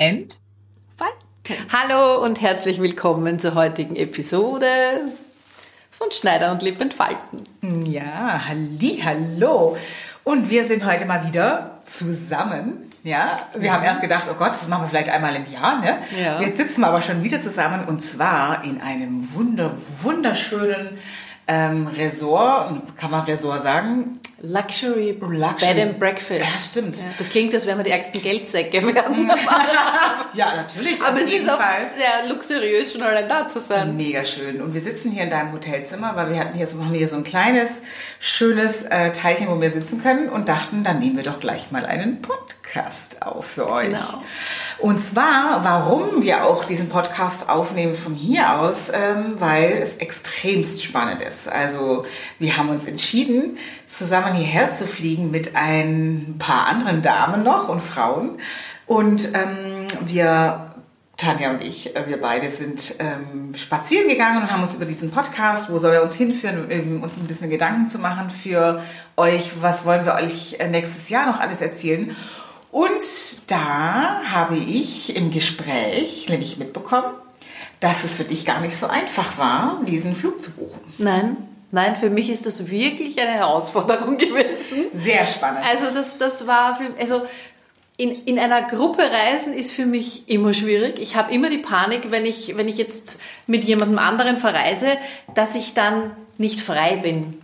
and Hallo und herzlich willkommen zur heutigen Episode von Schneider und Lipp entfalten. Ja, halli, hallo. Und wir sind heute mal wieder zusammen. Ja, wir ja. haben erst gedacht, oh Gott, das machen wir vielleicht einmal im Jahr. Ne? Ja. Jetzt sitzen wir aber schon wieder zusammen und zwar in einem wunder, wunderschönen ähm, Resort, kann man Resort sagen? Luxury, Luxury. Bed and Breakfast. Ja, stimmt. Ja, das klingt, als wären wir die ärgsten Geldsäcke werden. ja, natürlich. Aber es ist auch sehr luxuriös, schon allein da zu sein. Mega schön. Und wir sitzen hier in deinem Hotelzimmer, weil wir hatten hier so, haben hier so ein kleines, schönes äh, Teilchen, wo wir sitzen können und dachten, dann nehmen wir doch gleich mal einen Podcast auf für euch. Genau. Und zwar, warum wir auch diesen Podcast aufnehmen von hier aus, ähm, weil es extremst spannend ist. Also wir haben uns entschieden, zusammen hierher zu fliegen mit ein paar anderen Damen noch und Frauen. Und ähm, wir Tanja und ich, äh, wir beide sind ähm, spazieren gegangen und haben uns über diesen Podcast, wo soll er uns hinführen, um uns ein bisschen Gedanken zu machen für euch, was wollen wir euch äh, nächstes Jahr noch alles erzählen. Und da habe ich im Gespräch nämlich mitbekommen, dass es für dich gar nicht so einfach war, diesen Flug zu buchen. Nein, nein, für mich ist das wirklich eine Herausforderung gewesen. Sehr spannend. Also das, das war für, also in, in einer Gruppe reisen ist für mich immer schwierig. Ich habe immer die Panik, wenn ich, wenn ich jetzt mit jemandem anderen verreise, dass ich dann nicht frei bin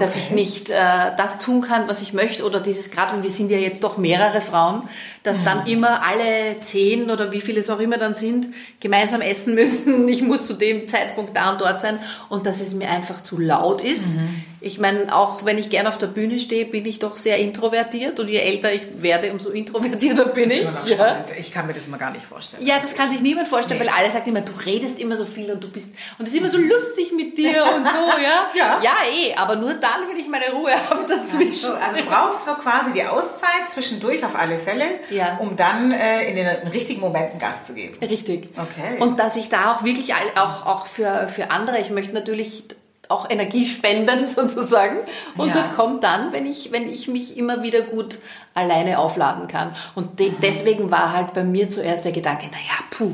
dass okay. ich nicht äh, das tun kann, was ich möchte oder dieses, gerade und wir sind ja jetzt doch mehrere Frauen, dass mhm. dann immer alle zehn oder wie viele es auch immer dann sind, gemeinsam essen müssen. Ich muss zu dem Zeitpunkt da und dort sein und dass es mir einfach zu laut ist. Mhm. Ich meine, auch wenn ich gern auf der Bühne stehe, bin ich doch sehr introvertiert und je älter ich werde, umso introvertierter bin ich. Ja. Ich kann mir das mal gar nicht vorstellen. Ja, das kann sich niemand vorstellen, nee. weil alle sagen immer, du redest immer so viel und du bist und es ist immer so lustig mit dir und so, ja. ja. Ja, eh, aber nur dann, wenn ich meine Ruhe habe dazwischen. Ja, so, also du brauchst so quasi die Auszeit zwischendurch auf alle Fälle, ja. um dann äh, in den, richtigen Momenten Gas zu geben. Richtig. Okay. Und dass ich da auch wirklich auch, auch für, für andere, ich möchte natürlich auch Energie spenden sozusagen. Und ja. das kommt dann, wenn ich, wenn ich mich immer wieder gut alleine aufladen kann. Und de deswegen war halt bei mir zuerst der Gedanke, naja, puh,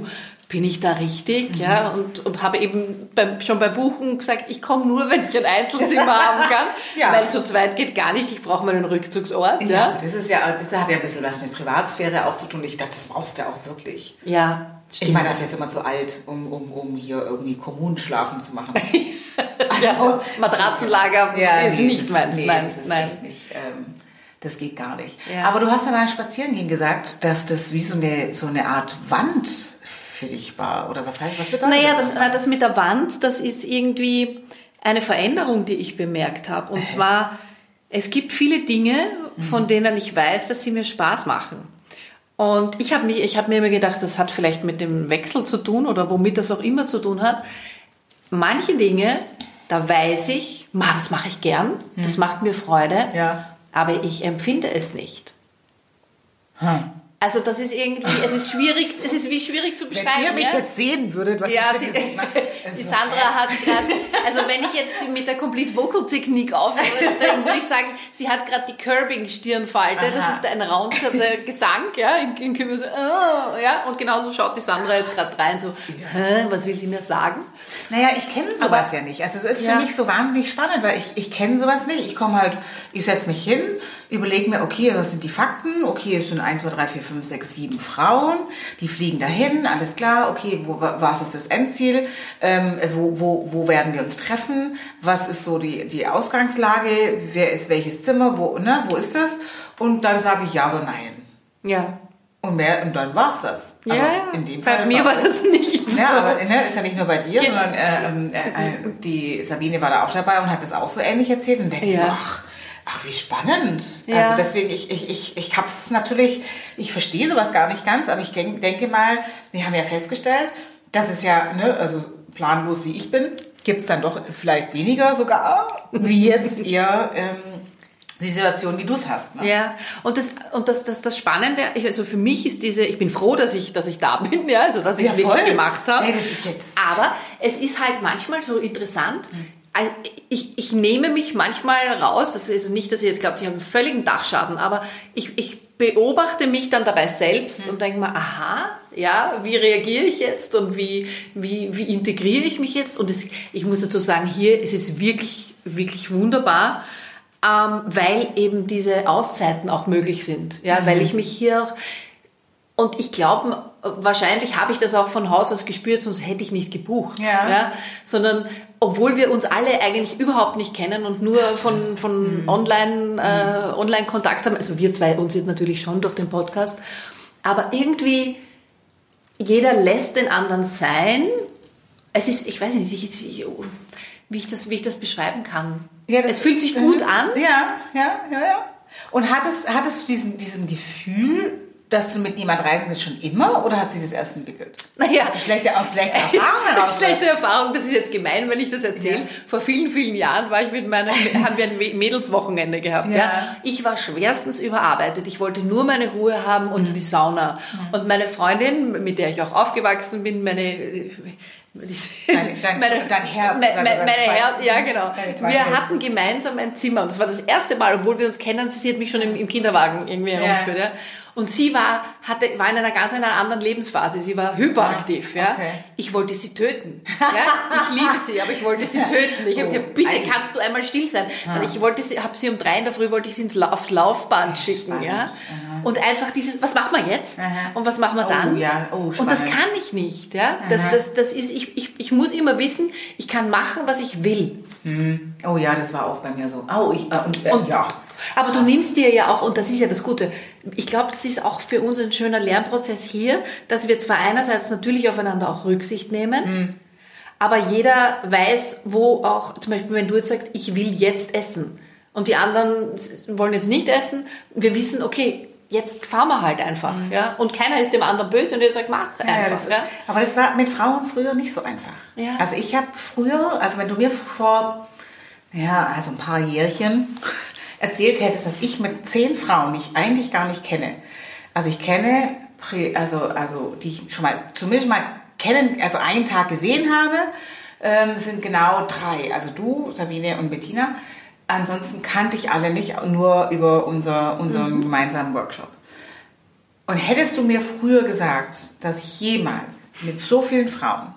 bin ich da richtig? Mhm. Ja, und, und habe eben beim, schon bei Buchen gesagt, ich komme nur, wenn ich ein Einzelzimmer haben kann, ja. weil zu zweit geht gar nicht, ich brauche mal einen Rückzugsort. Ja, ja, das ist ja, das hat ja ein bisschen was mit Privatsphäre auch zu tun. Ich dachte, das brauchst du ja auch wirklich. Ja. Stimmt. Ich meine, dafür ist immer zu alt, um, um, um hier irgendwie Kommunen schlafen zu machen. ja, Matratzenlager ja, ist nee, nicht meins. Nee, nein, das nein. Nicht, ähm, das geht gar nicht. Ja. Aber du hast ja beim Spazierengehen gesagt, dass das wie so eine, so eine Art Wand für dich war. Oder was heißt, was bedeutet naja, das? Naja, das, mit der Wand, das ist irgendwie eine Veränderung, die ich bemerkt habe. Und äh. zwar, es gibt viele Dinge, von mhm. denen ich weiß, dass sie mir Spaß machen. Und ich habe hab mir immer gedacht, das hat vielleicht mit dem Wechsel zu tun oder womit das auch immer zu tun hat. Manche Dinge, da weiß ich, ma, das mache ich gern, hm. das macht mir Freude, ja. aber ich empfinde es nicht. Hm. Also das ist irgendwie, es ist schwierig, es ist wie schwierig zu beschreiben. Wenn ihr mich ja? jetzt sehen würdet, was ja, ich sie, die Sandra hat gerade, also wenn ich jetzt mit der Complete Vocal Technik aufhöre, dann würde ich sagen, sie hat gerade die Curbing Stirnfalte, Aha. das ist ein raunzerter Gesang, ja, in, in so, oh, ja, und genauso schaut die Sandra jetzt gerade rein, so, Hä, was will sie mir sagen? Naja, ich kenne sowas Aber, ja nicht. Also es ist ja. für mich so wahnsinnig spannend, weil ich, ich kenne sowas nicht. Ich komme halt, ich setze mich hin, überlege mir, okay, was sind die Fakten? Okay, es sind 1, 2, 3, 4, 5, sechs, sieben Frauen, die fliegen dahin, alles klar, okay, wo, was ist das Endziel, ähm, wo, wo, wo werden wir uns treffen, was ist so die, die Ausgangslage, wer ist welches Zimmer, wo, ne, wo ist das? Und dann sage ich ja oder nein. Ja. Und, mehr, und dann war's das. Aber ja, in dem Fall bei mir war das nicht so. Ja, aber ne, ist ja nicht nur bei dir, ja. sondern äh, ähm, äh, äh, die Sabine war da auch dabei und hat das auch so ähnlich erzählt und denke ja. so, ach, Ach, wie spannend. Ja. Also deswegen, ich, ich, ich, ich habe es natürlich, ich verstehe sowas gar nicht ganz, aber ich denke mal, wir haben ja festgestellt, dass es ja, ne, also planlos wie ich bin, gibt es dann doch vielleicht weniger sogar, wie jetzt eher ähm, die Situation, wie du es hast. Ne? Ja, und das und das, das, das Spannende, also für mich ist diese, ich bin froh, dass ich, dass ich da bin, ja, also dass ich es wirklich gemacht habe. Nee, das ist jetzt Aber es ist halt manchmal so interessant. Ich, ich nehme mich manchmal raus, das ist also nicht, dass ihr jetzt glaubt, ich habe einen völligen Dachschaden, aber ich, ich beobachte mich dann dabei selbst mhm. und denke mir, aha, ja, wie reagiere ich jetzt und wie, wie, wie integriere ich mich jetzt? Und es, ich muss dazu sagen, hier es ist wirklich, wirklich wunderbar, ähm, weil eben diese Auszeiten auch möglich sind. Ja, mhm. weil ich mich hier auch, und ich glaube, wahrscheinlich habe ich das auch von Haus aus gespürt, sonst hätte ich nicht gebucht. Ja. ja. Sondern obwohl wir uns alle eigentlich überhaupt nicht kennen und nur von, von mhm. Online, äh, Online-Kontakt haben, also wir zwei uns jetzt natürlich schon durch den Podcast, aber irgendwie jeder lässt den anderen sein. Es ist, ich weiß nicht, ich, ich, wie, ich das, wie ich das beschreiben kann. Ja, das es fühlt sich gut an. Ja, ja, ja, ja. Und hattest, hattest du diesen, diesen Gefühl, dass du mit jemand reisen willst schon immer oder hat sich das erst entwickelt? Naja. Also schlechte, aus schlechter Erfahrung heraus. schlechte Erfahrung, das ist jetzt gemein, wenn ich das erzähle. Ja. Vor vielen, vielen Jahren war ich mit meiner, haben wir ein Mädelswochenende gehabt. Ja. ja. Ich war schwerstens überarbeitet. Ich wollte nur meine Ruhe haben und mhm. die Sauna. Mhm. Und meine Freundin, mit der ich auch aufgewachsen bin, meine Dein, dein, meine, dein Herz. Meine, meine, meine Herz, ja genau. Wir hatten gemeinsam ein Zimmer und das war das erste Mal, obwohl wir uns kennen, sie hat mich schon im, im Kinderwagen irgendwie herumgeführt. Ja. Und sie war, hatte, war in einer ganz einer anderen Lebensphase. Sie war hyperaktiv. Ja. Okay. Ich wollte sie töten. Ja. Ich liebe sie, aber ich wollte sie töten. Ich habe oh, gesagt, bitte kannst du einmal still sein. Ah. Ich wollte sie, habe sie um drei in der Früh wollte ich sie ins auf Laufband schicken. Ja. Und einfach dieses, was machen wir jetzt? Aha. Und was machen wir oh, dann? Oh, ja. oh, und das kann ich nicht. Ja. Das, das, das ist, ich, ich, ich muss immer wissen, ich kann machen, was ich will. Hm. Oh ja, das war auch bei mir so. Oh, ich, äh, und, äh, und ja. Aber du nimmst dir ja auch, und das ist ja das Gute, ich glaube, das ist auch für uns ein schöner Lernprozess hier, dass wir zwar einerseits natürlich aufeinander auch Rücksicht nehmen, mhm. aber jeder weiß, wo auch, zum Beispiel, wenn du jetzt sagst, ich will jetzt essen und die anderen wollen jetzt nicht essen, wir wissen, okay, jetzt fahren wir halt einfach, mhm. ja. Und keiner ist dem anderen böse und der sagt, mach ja, einfach. Das ist, Aber das war mit Frauen früher nicht so einfach. Ja. Also ich habe früher, also wenn du mir vor, ja, also ein paar Jährchen erzählt hättest, dass ich mit zehn Frauen, die ich eigentlich gar nicht kenne, also ich kenne, also, also die ich schon mal, zumindest mal kennen, also einen Tag gesehen habe, ähm, sind genau drei. Also du, Sabine und Bettina. Ansonsten kannte ich alle nicht, nur über unser, unseren mhm. gemeinsamen Workshop. Und hättest du mir früher gesagt, dass ich jemals mit so vielen Frauen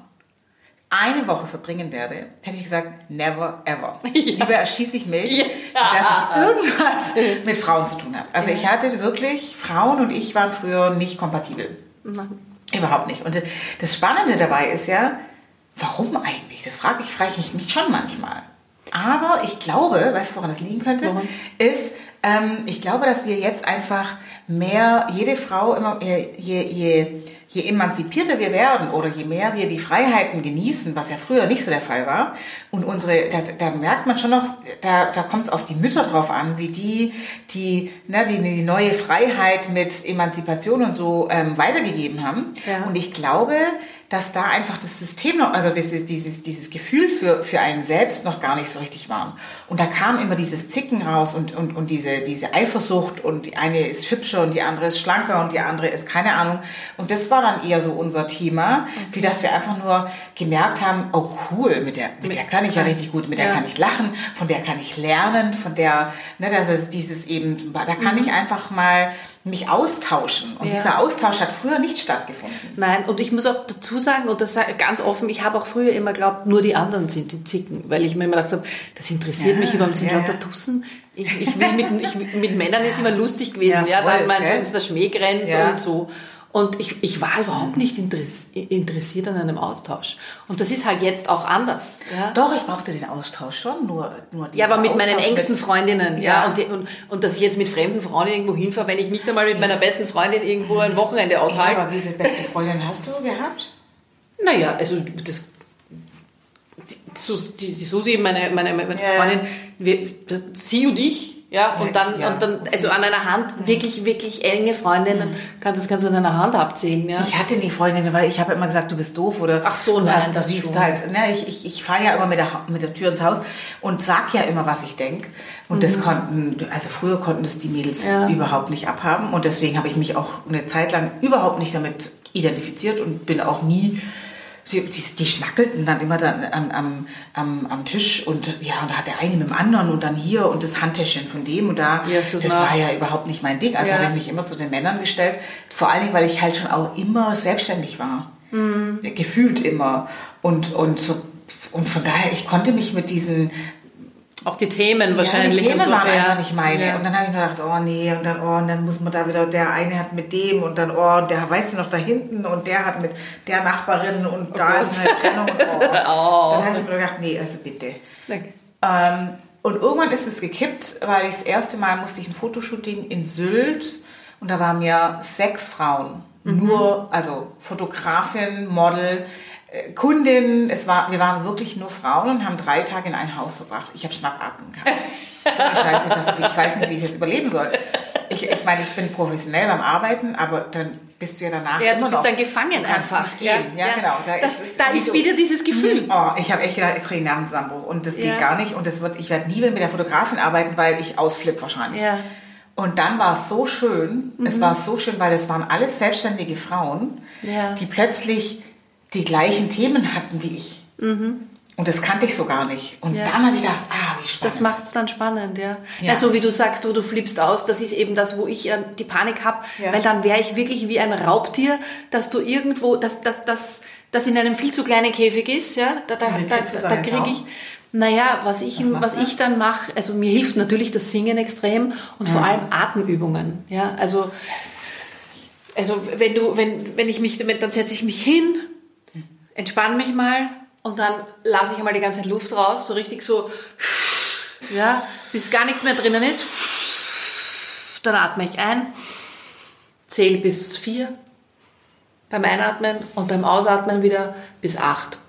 eine Woche verbringen werde, hätte ich gesagt, never ever. Ja. Lieber erschieße ich mich, ja. dass ich irgendwas mit Frauen zu tun habe. Also ich hatte wirklich, Frauen und ich waren früher nicht kompatibel. Nein. Überhaupt nicht. Und das Spannende dabei ist ja, warum eigentlich? Das frage ich, frage ich mich schon manchmal. Aber ich glaube, weißt du, woran das liegen könnte? Warum? Ist, ähm, ich glaube, dass wir jetzt einfach mehr, jede Frau immer, je, je je emanzipierter wir werden oder je mehr wir die Freiheiten genießen, was ja früher nicht so der Fall war, und unsere, da, da merkt man schon noch, da, da kommt es auf die Mütter drauf an, wie die die, ne, die die neue Freiheit mit Emanzipation und so ähm, weitergegeben haben. Ja. Und ich glaube, dass da einfach das System noch, also dieses, dieses, dieses Gefühl für, für einen selbst noch gar nicht so richtig war. Und da kam immer dieses Zicken raus und, und, und diese, diese Eifersucht und die eine ist hübscher und die andere ist schlanker und die andere ist keine Ahnung. Und das war dann eher so unser Thema, wie dass wir einfach nur gemerkt haben, oh cool, mit der, mit der kann ich ja richtig gut, mit der ja. kann ich lachen, von der kann ich lernen, von der, ne, das ist dieses eben, da kann mhm. ich einfach mal mich austauschen. Und ja. dieser Austausch hat früher nicht stattgefunden. Nein, und ich muss auch dazu sagen, und das ganz offen, ich habe auch früher immer geglaubt, nur die anderen sind die Zicken, weil ich mir immer gedacht habe, das interessiert ja, mich überhaupt, sind ja, lauter Tussen. Ich, ich will mit, ich, mit Männern ist immer lustig gewesen, ja, voll, ja da mein, der Schmäh rennt und so. Und ich, ich war überhaupt nicht interessiert an einem Austausch. Und das ist halt jetzt auch anders. Ja? Doch, ich brauchte den Austausch schon, nur, nur Ja, aber mit Austausch meinen engsten Freundinnen. Ja. ja und, die, und, und dass ich jetzt mit fremden Frauen irgendwo hinfahre, wenn ich nicht einmal mit meiner besten Freundin irgendwo ein Wochenende aushalte. Ja, aber wie viele beste Freundinnen hast du gehabt? Naja, also das die Susi, meine, meine, meine ja. Freundin, wir, sie und ich Ja, und dann, ja, und dann, also an einer Hand, wirklich, wirklich enge Freundinnen, kannst du das Ganze an einer Hand abzählen, ja. Ich hatte nie Freundinnen, weil ich habe immer gesagt, du bist doof oder Ach so, nein, hast, das siehst halt, ne, ich, ich, ich fahre ja immer mit der, mit der Tür ins Haus und sag ja immer, was ich denk. Und das konnten, also früher konnten das die Mädels Mhm. Ja. überhaupt nicht abhaben und deswegen habe ich mich auch eine Zeit lang überhaupt nicht damit identifiziert und bin auch nie die, die, die schnackelten dann immer dann am, am, am, am Tisch und ja, und da hat der eine mit dem anderen und dann hier und das Handtäschchen von dem und da. Ist das war ja überhaupt nicht mein Ding. Also Ja. habe ich mich immer zu den Männern gestellt. Vor allen Dingen, weil ich halt schon auch immer selbstständig war. Mhm. Gefühlt immer. Und, und, so, und von daher, ich konnte mich mit diesen Auch die Themen ja, wahrscheinlich. die Themen so, waren ja. einfach nicht meine. Ja. Und dann habe ich mir gedacht, oh nee, und dann, oh, und dann muss man da wieder, der eine hat mit dem und dann, oh, und der weißt du noch da hinten und der hat mit der Nachbarin und da Gott. ist eine Trennung. Und, oh. Oh. Dann habe ich mir gedacht, nee, also bitte. Ähm, und irgendwann ist es gekippt, weil ich das erste Mal musste ich ein Fotoshooting in Sylt und da waren mir sechs Frauen. Nur, also Fotografin, Model, Kundin, es war, wir waren wirklich nur Frauen und haben drei Tage in ein Haus verbracht. Ich habe Schnappatmen gehabt. Scheiße, ich weiß nicht, wie ich das überleben soll. Ich, ich meine, ich bin professionell beim Arbeiten, aber dann bist du ja danach Ja, immer du bist dann gefangen einfach. Nicht gehen. Ja, genau. Da das, ist, da ist so- wieder dieses Gefühl. Oh, ich habe echt gedacht, ich kriege einen Nervenzusammenbruch und das Ja. geht gar nicht und das wird, ich werde nie wieder mit der Fotografin arbeiten, weil ich ausflippe wahrscheinlich. Ja. Und dann war es so schön, es war so schön, weil es waren alles selbstständige Frauen, Ja. die plötzlich die gleichen Themen hatten wie ich. Und das kannte ich so gar nicht. Und Ja. dann habe ich gedacht, ah, wie spannend. Das macht es dann spannend, ja. Ja. ja. So wie du sagst, wo du flippst aus, das ist eben das, wo ich äh, die Panik habe, Ja. weil dann wäre ich wirklich wie ein Raubtier, dass du irgendwo, dass das, das, das in einem viel zu kleinen Käfig ist, ja. Da, da, da, da kriege ich. Naja, was ich, Was was ich dann mache, also mir hilft natürlich das Singen extrem und vor allem Atemübungen. Ja, also, also wenn du, wenn, wenn ich mich, damit, dann setze ich mich hin, entspanne mich mal und dann lasse ich einmal die ganze Luft raus, so richtig so, ja, bis gar nichts mehr drinnen ist. Dann atme ich ein, zähle bis vier beim Einatmen und beim Ausatmen wieder bis acht.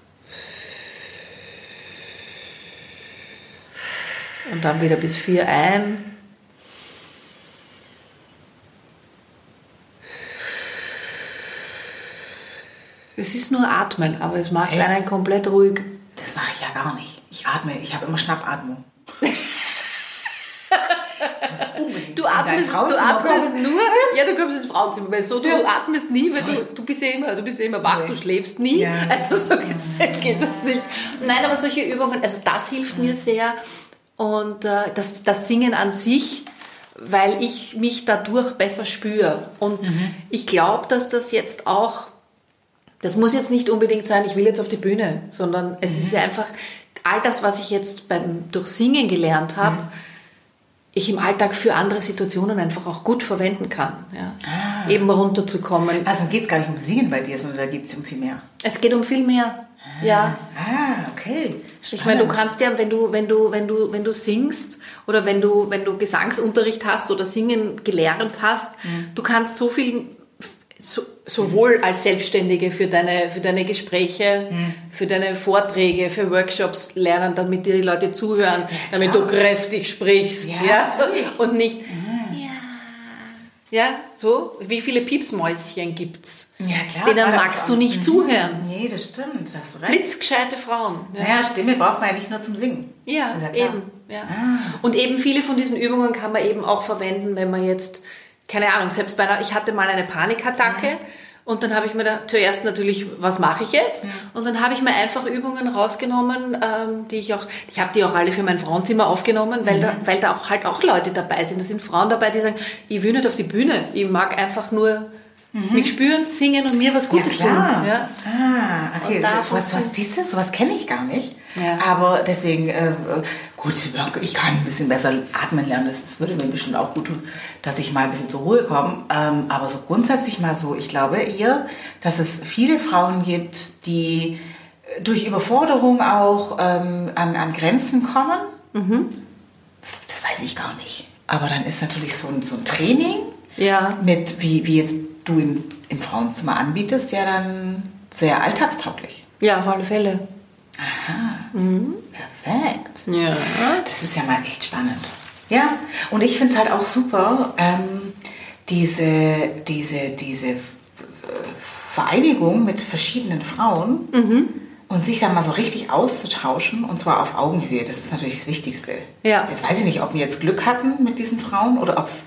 Und dann wieder bis vier ein. Es ist nur Atmen, aber es macht Echt? einen komplett ruhig. das mache ich ja gar nicht. Ich atme, ich habe immer Schnappatmung. Du atmest, du atmest nur, ja, du kommst ins Frauenzimmer, weil so, du Ja. atmest nie, weil du, du bist ja immer, du bist ja immer wach, Nee. du schläfst nie. Ja. Also so gesehen geht das nicht. Nein, aber solche Übungen, also das hilft mir sehr und äh, das, das Singen an sich, weil ich mich dadurch besser spüre. Und ich glaube, dass das jetzt auch das muss jetzt nicht unbedingt sein, ich will jetzt auf die Bühne, sondern es ist ja einfach all das, was ich jetzt beim durch Singen gelernt habe, ich im Alltag für andere Situationen einfach auch gut verwenden kann. Ja. Ah. Eben runterzukommen. Also geht es gar nicht um Singen bei dir, sondern da geht es um viel mehr. Es geht um viel mehr. Ja. Ah, okay. Ich meine, du Spannend. kannst ja, wenn du, wenn du, wenn du, wenn du singst oder wenn du, wenn du Gesangsunterricht hast oder Singen gelernt hast, Mhm. du kannst so viel, so, sowohl als Selbstständige für deine, für deine Gespräche, Mhm. für deine Vorträge, für Workshops lernen, damit dir die Leute zuhören, damit klar. du kräftig sprichst, Ja, ja, und nicht, ja, ja, so, wie viele Piepsmäuschen gibt's? Ja, klar. Denen magst du nicht Mhm. zuhören. Nee, das stimmt. Das hast du recht. Blitzgescheite Frauen. Ja. Naja, Stimme braucht man ja nicht nur zum Singen. Ja, ja eben. Ja. Und eben viele von diesen Übungen kann man eben auch verwenden, wenn man jetzt, keine Ahnung, selbst bei einer, ich hatte mal eine Panikattacke und dann habe ich mir da zuerst natürlich, was mache ich jetzt? Und dann habe ich mir einfach Übungen rausgenommen, ähm, die ich auch, ich habe die auch alle für mein Frauenzimmer aufgenommen, weil, da, weil da auch halt auch Leute dabei sind. Da sind Frauen dabei, die sagen, ich will nicht auf die Bühne, ich mag einfach nur mich spüren, singen und mir was Gutes ja, klar. tun. Ja? Ah, okay. So, was, was siehst du? Sowas kenne ich gar nicht. Ja. Aber deswegen, äh, gut, ich kann ein bisschen besser atmen lernen. Das, das würde mir bestimmt auch gut tun, dass ich mal ein bisschen zur Ruhe komme. Ähm, aber so grundsätzlich mal so, ich glaube eher, dass es viele Frauen gibt, die durch Überforderung auch ähm, an, an Grenzen kommen. Das weiß ich gar nicht. Aber dann ist natürlich so ein, so ein Training Ja. mit, wie, wie jetzt du im, im Frauenzimmer anbietest, ja dann sehr alltagstauglich. ja, auf alle Fälle. Perfekt. Ja. Das ist ja mal echt spannend. Ja, und ich finde es halt auch super, ähm, diese, diese, diese äh, Vereinigung mit verschiedenen Frauen Mhm. und sich dann mal so richtig auszutauschen und zwar auf Augenhöhe. Das ist natürlich das Wichtigste. Ja. Jetzt weiß ich nicht, ob wir jetzt Glück hatten mit diesen Frauen oder ob es.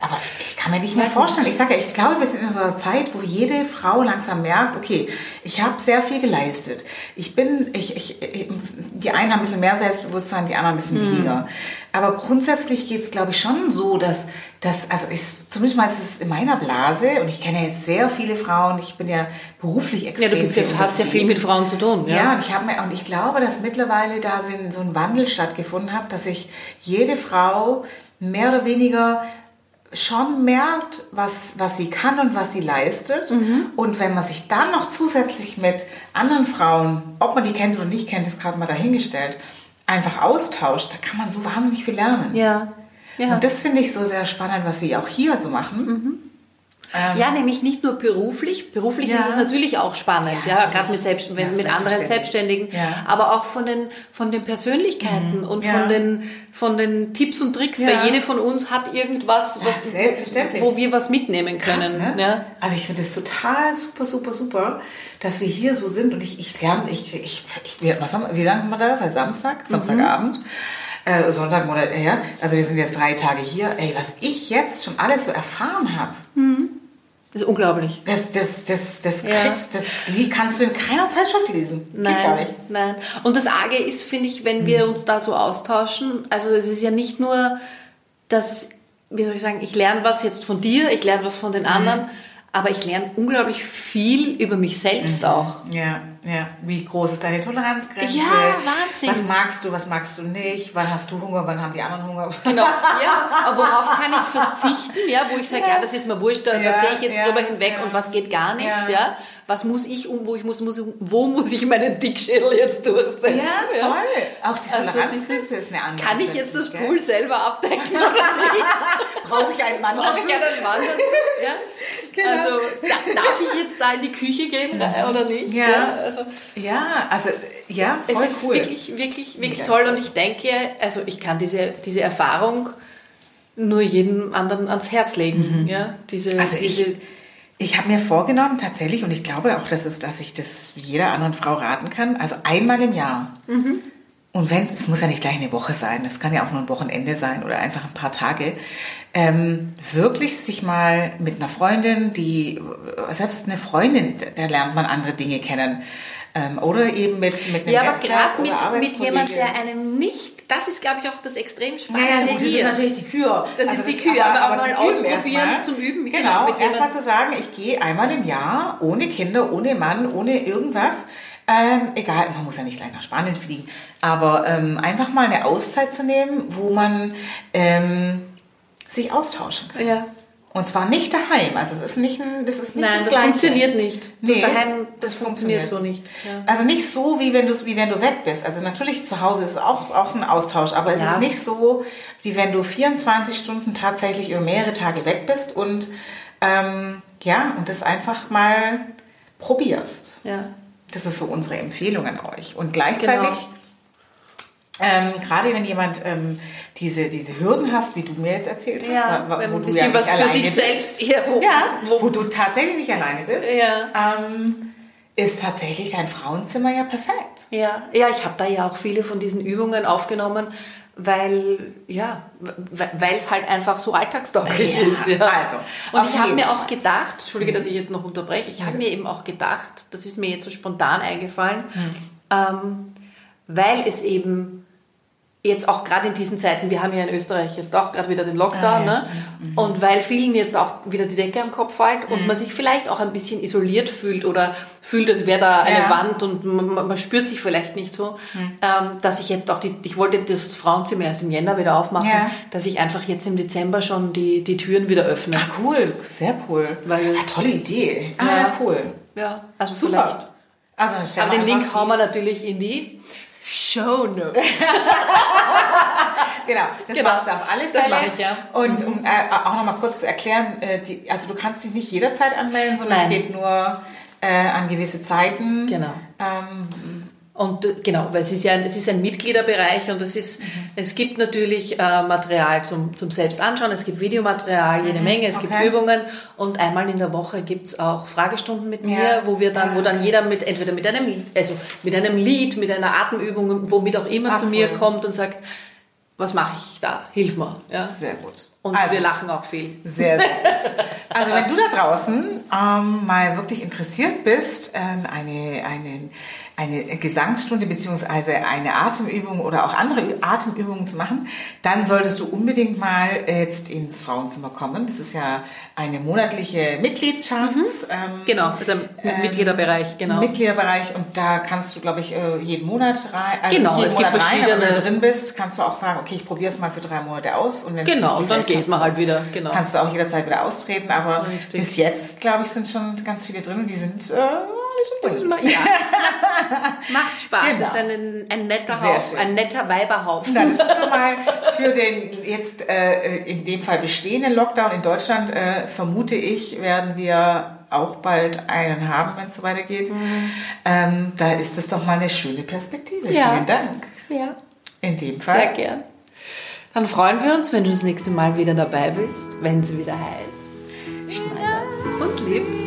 Aber ich kann mir nicht mehr vorstellen. Ich sage ja, ich glaube, wir sind in so einer Zeit, wo jede Frau langsam merkt, okay, ich habe sehr viel geleistet. Ich bin, ich, ich, ich- die einen haben ein bisschen mehr Selbstbewusstsein, die anderen ein bisschen weniger. Aber grundsätzlich geht es, glaube ich, schon so, dass, dass also ich, zumindest mal ist es in meiner Blase, und ich kenne jetzt sehr viele Frauen, ich bin ja beruflich extrem Ja, du bist ja, hast ja viel mit. Frauen zu tun. Ja. Ja, und ich, hab mir, und ich glaube, dass mittlerweile da so ein- Wandel stattgefunden hat, dass sich jede Frau mehr oder weniger schon merkt, was, was sie kann und was sie leistet. Mhm. Und wenn man sich dann noch zusätzlich mit anderen Frauen, ob man die kennt oder nicht kennt, ist gerade mal dahingestellt, einfach austauscht, da kann man so wahnsinnig viel lernen. Ja. Ja. Und das finde ich so sehr spannend, was wir auch hier so machen. Ja, nämlich nicht nur beruflich. Beruflich Ja. ist es natürlich auch spannend, Ja, ja, gerade mit, Selbst, mit anderen selbstverständlich. Selbstständigen, Ja. aber auch von den, von den Persönlichkeiten und Ja. von, den, von den Tipps und Tricks, weil jede von uns hat irgendwas, was, selbstverständlich. wo wir was mitnehmen können. Krass, ne? ja. Also ich finde es total super, super, super, dass wir hier so sind und ich, ich lerne, ich, ich, ich, wir- was haben, wie lange sind wir da? Seit Samstag? Samstagabend? Äh, Sonntag, Monat, ja. Also wir sind jetzt drei Tage hier. Ey, was ich jetzt schon alles so erfahren habe, Das ist unglaublich. das, das, das, das Ja. kriegst, das die kannst du in keiner Zeitschrift lesen. Geht gar Nein, nicht. nein. Und das Arge ist, finde ich, wenn wir uns da so austauschen, also es ist ja nicht nur, dass, wie soll ich sagen, ich lerne was jetzt von dir, ich lerne was von den anderen, aber ich lerne unglaublich viel über mich selbst auch. Ja, ja. Wie groß ist deine Toleranzgrenze? Ja, Wahnsinn. Was magst du, was magst du nicht? Wann hast du Hunger, wann haben die anderen Hunger? Genau, ja, aber worauf kann ich verzichten, ja, wo ich sage, ja, das ist mir wurscht, da, Ja, da sehe ich jetzt ja, drüber hinweg ja. und was geht gar nicht, Ja. Ja. Was muss ich um, wo ich muss, muss wo muss ich meinen Dickschädel jetzt durchsetzen? Ja, voll. Auch die Also Toleranzgrenze dieses- ist eine andere. Kann ich jetzt das gell? Pool selber abdecken oder nicht? Brauche ich einen Mann Brauche ich dazu? einen Mann dazu? Ja? Genau. Also da, darf ich jetzt da in die Küche gehen äh, oder nicht? Ja. also Ja, also, ja, voll es ist cool. wirklich, wirklich, wirklich toll und ich denke, also ich kann diese, diese Erfahrung nur jedem anderen ans Herz legen. Ja? Diese, Also diese, ich, ich habe mir vorgenommen, tatsächlich, und ich glaube auch, dass, es, dass ich das jeder anderen Frau raten kann, also einmal im Jahr. Mhm. Und wenn es muss ja nicht gleich eine Woche sein, das kann ja auch nur ein Wochenende sein oder einfach ein paar Tage, ähm, wirklich sich mal mit einer Freundin, die, selbst eine Freundin, da lernt man andere Dinge kennen. Ähm, oder eben mit, mit einem ja, aber gerade mit, mit jemand, der einem nicht, das ist, glaube ich, auch das extrem Naja, Spannende gut, das ist hier. natürlich die Kür. Das ist die Kür, aber- aber mal zum Üben ausprobieren, zum Üben, genau, Genau, erstmal zu sagen, ich gehe einmal im Jahr ohne Kinder, ohne Mann, ohne irgendwas. Ähm, egal, man muss ja nicht gleich nach Spanien fliegen, aber ähm, einfach mal eine Auszeit zu nehmen, wo man ähm, sich austauschen kann. Ja. Und zwar nicht daheim. Also es ist nicht, ein, das ist nicht Nein, das das, Gleiche. funktioniert nicht. Nee, Daheim, das, das funktioniert, funktioniert. so nicht. Ja. Also nicht so, wie wenn, du, wie wenn du weg bist. Also natürlich zu Hause ist auch, auch so ein Austausch, aber es Ja. ist nicht so, wie wenn du 24 Stunden tatsächlich über mehrere Tage weg bist und ähm, ja, und das einfach mal probierst. Ja. Das ist so unsere Empfehlung an euch. Und gleichzeitig, Genau. Ähm, gerade wenn jemand ähm, diese, diese Hürden hast, wie du mir jetzt erzählt hast, Ja, wo ein du ja was nicht für alleine sich bist. selbst hier, wo, Ja, wo, wo, du tatsächlich nicht alleine bist, Ja. ähm, ist tatsächlich dein Frauenzimmer ja perfekt. Ja, ja ich habe da ja auch viele von diesen Übungen aufgenommen, weil ja, weil es halt einfach so alltagstauglich Ja, ist. Ja. also, und ich habe mir auch gedacht, entschuldige, dass ich jetzt noch unterbreche, ich habe mir eben auch gedacht, das ist mir jetzt so spontan eingefallen, Hm. weil es eben jetzt auch gerade in diesen Zeiten, wir haben ja in Österreich jetzt auch gerade wieder den Lockdown, Ah, ja, ne? stimmt. und weil vielen jetzt auch wieder die Decke am Kopf fällt Mhm. und man sich vielleicht auch ein bisschen isoliert fühlt oder fühlt, als wäre da eine Ja. Mhm. Wand und man, man spürt sich vielleicht nicht so, ähm, dass ich jetzt auch die, ich wollte das Frauenzimmer erst im Jänner wieder aufmachen, Ja. dass ich einfach jetzt im Dezember schon die, die Türen wieder öffne. Ah, cool, sehr cool. Weil- ah, tolle Idee. Ah, cool. Ja, also Super. vielleicht. Also, Aber den Link hauen wir natürlich in die Show Notes. Genau, das Genau. machst du auf alle Fälle. Das mache ich, ja. Und um äh, auch nochmal kurz zu erklären, äh, die, also du kannst dich nicht jederzeit anmelden, sondern Nein. es geht nur äh, an gewisse Zeiten. Genau. Ähm, Und äh, genau, weil es ist ja es ist ein Mitgliederbereich und es ist, mhm. es gibt natürlich äh, Material zum, zum Selbstanschauen, es gibt Videomaterial, jede mhm. Menge, es okay. gibt Übungen und einmal in der Woche gibt es auch Fragestunden mit mir, ja. wo wir dann, ja, wo dann jeder mit entweder mit einem, also mit einem Lied, mit einer Atemübung, womit auch immer Ach, zu mir cool. kommt und sagt, was mache ich da? Hilf mir. Ja. Sehr gut. Und also, wir lachen auch viel. Sehr, sehr gut. Also wenn du da draußen ähm, mal wirklich interessiert bist, äh, eine, eine eine Gesangsstunde beziehungsweise eine Atemübung oder auch andere Atemübungen zu machen, dann solltest du unbedingt mal jetzt ins Frauenzimmer kommen. Das ist ja eine monatliche Mitgliedschaft. Mhm. Ähm, genau, also ähm, Mitgliederbereich, genau. Mitgliederbereich und da kannst du, glaube ich, äh, jeden Monat rein. Also genau, jeden es Monat gibt verschiedene. Rein, wenn du drin bist, kannst du auch sagen, okay, ich probiere es mal für drei Monate aus. Und genau, und dann geht man halt wieder. Genau. Kannst du auch jederzeit wieder austreten. Aber Richtig. bis jetzt, glaube ich, sind schon ganz viele drin und die sind äh, das ist mal, ja. Macht Spaß. Genau. Es ist ein, ein netter Haufen, ein netter Weiberhaufen. Na, das ist doch mal für den jetzt äh, in dem Fall bestehenden Lockdown in Deutschland, äh, vermute ich, werden wir auch bald einen haben, wenn es so weitergeht. Mhm. Ähm, da ist das doch mal eine schöne Perspektive. Ja. Vielen Dank. Ja. In dem Fall. Sehr gern. Dann freuen wir uns, wenn du das nächste Mal wieder dabei bist, wenn es wieder heißt. Schneider und Leben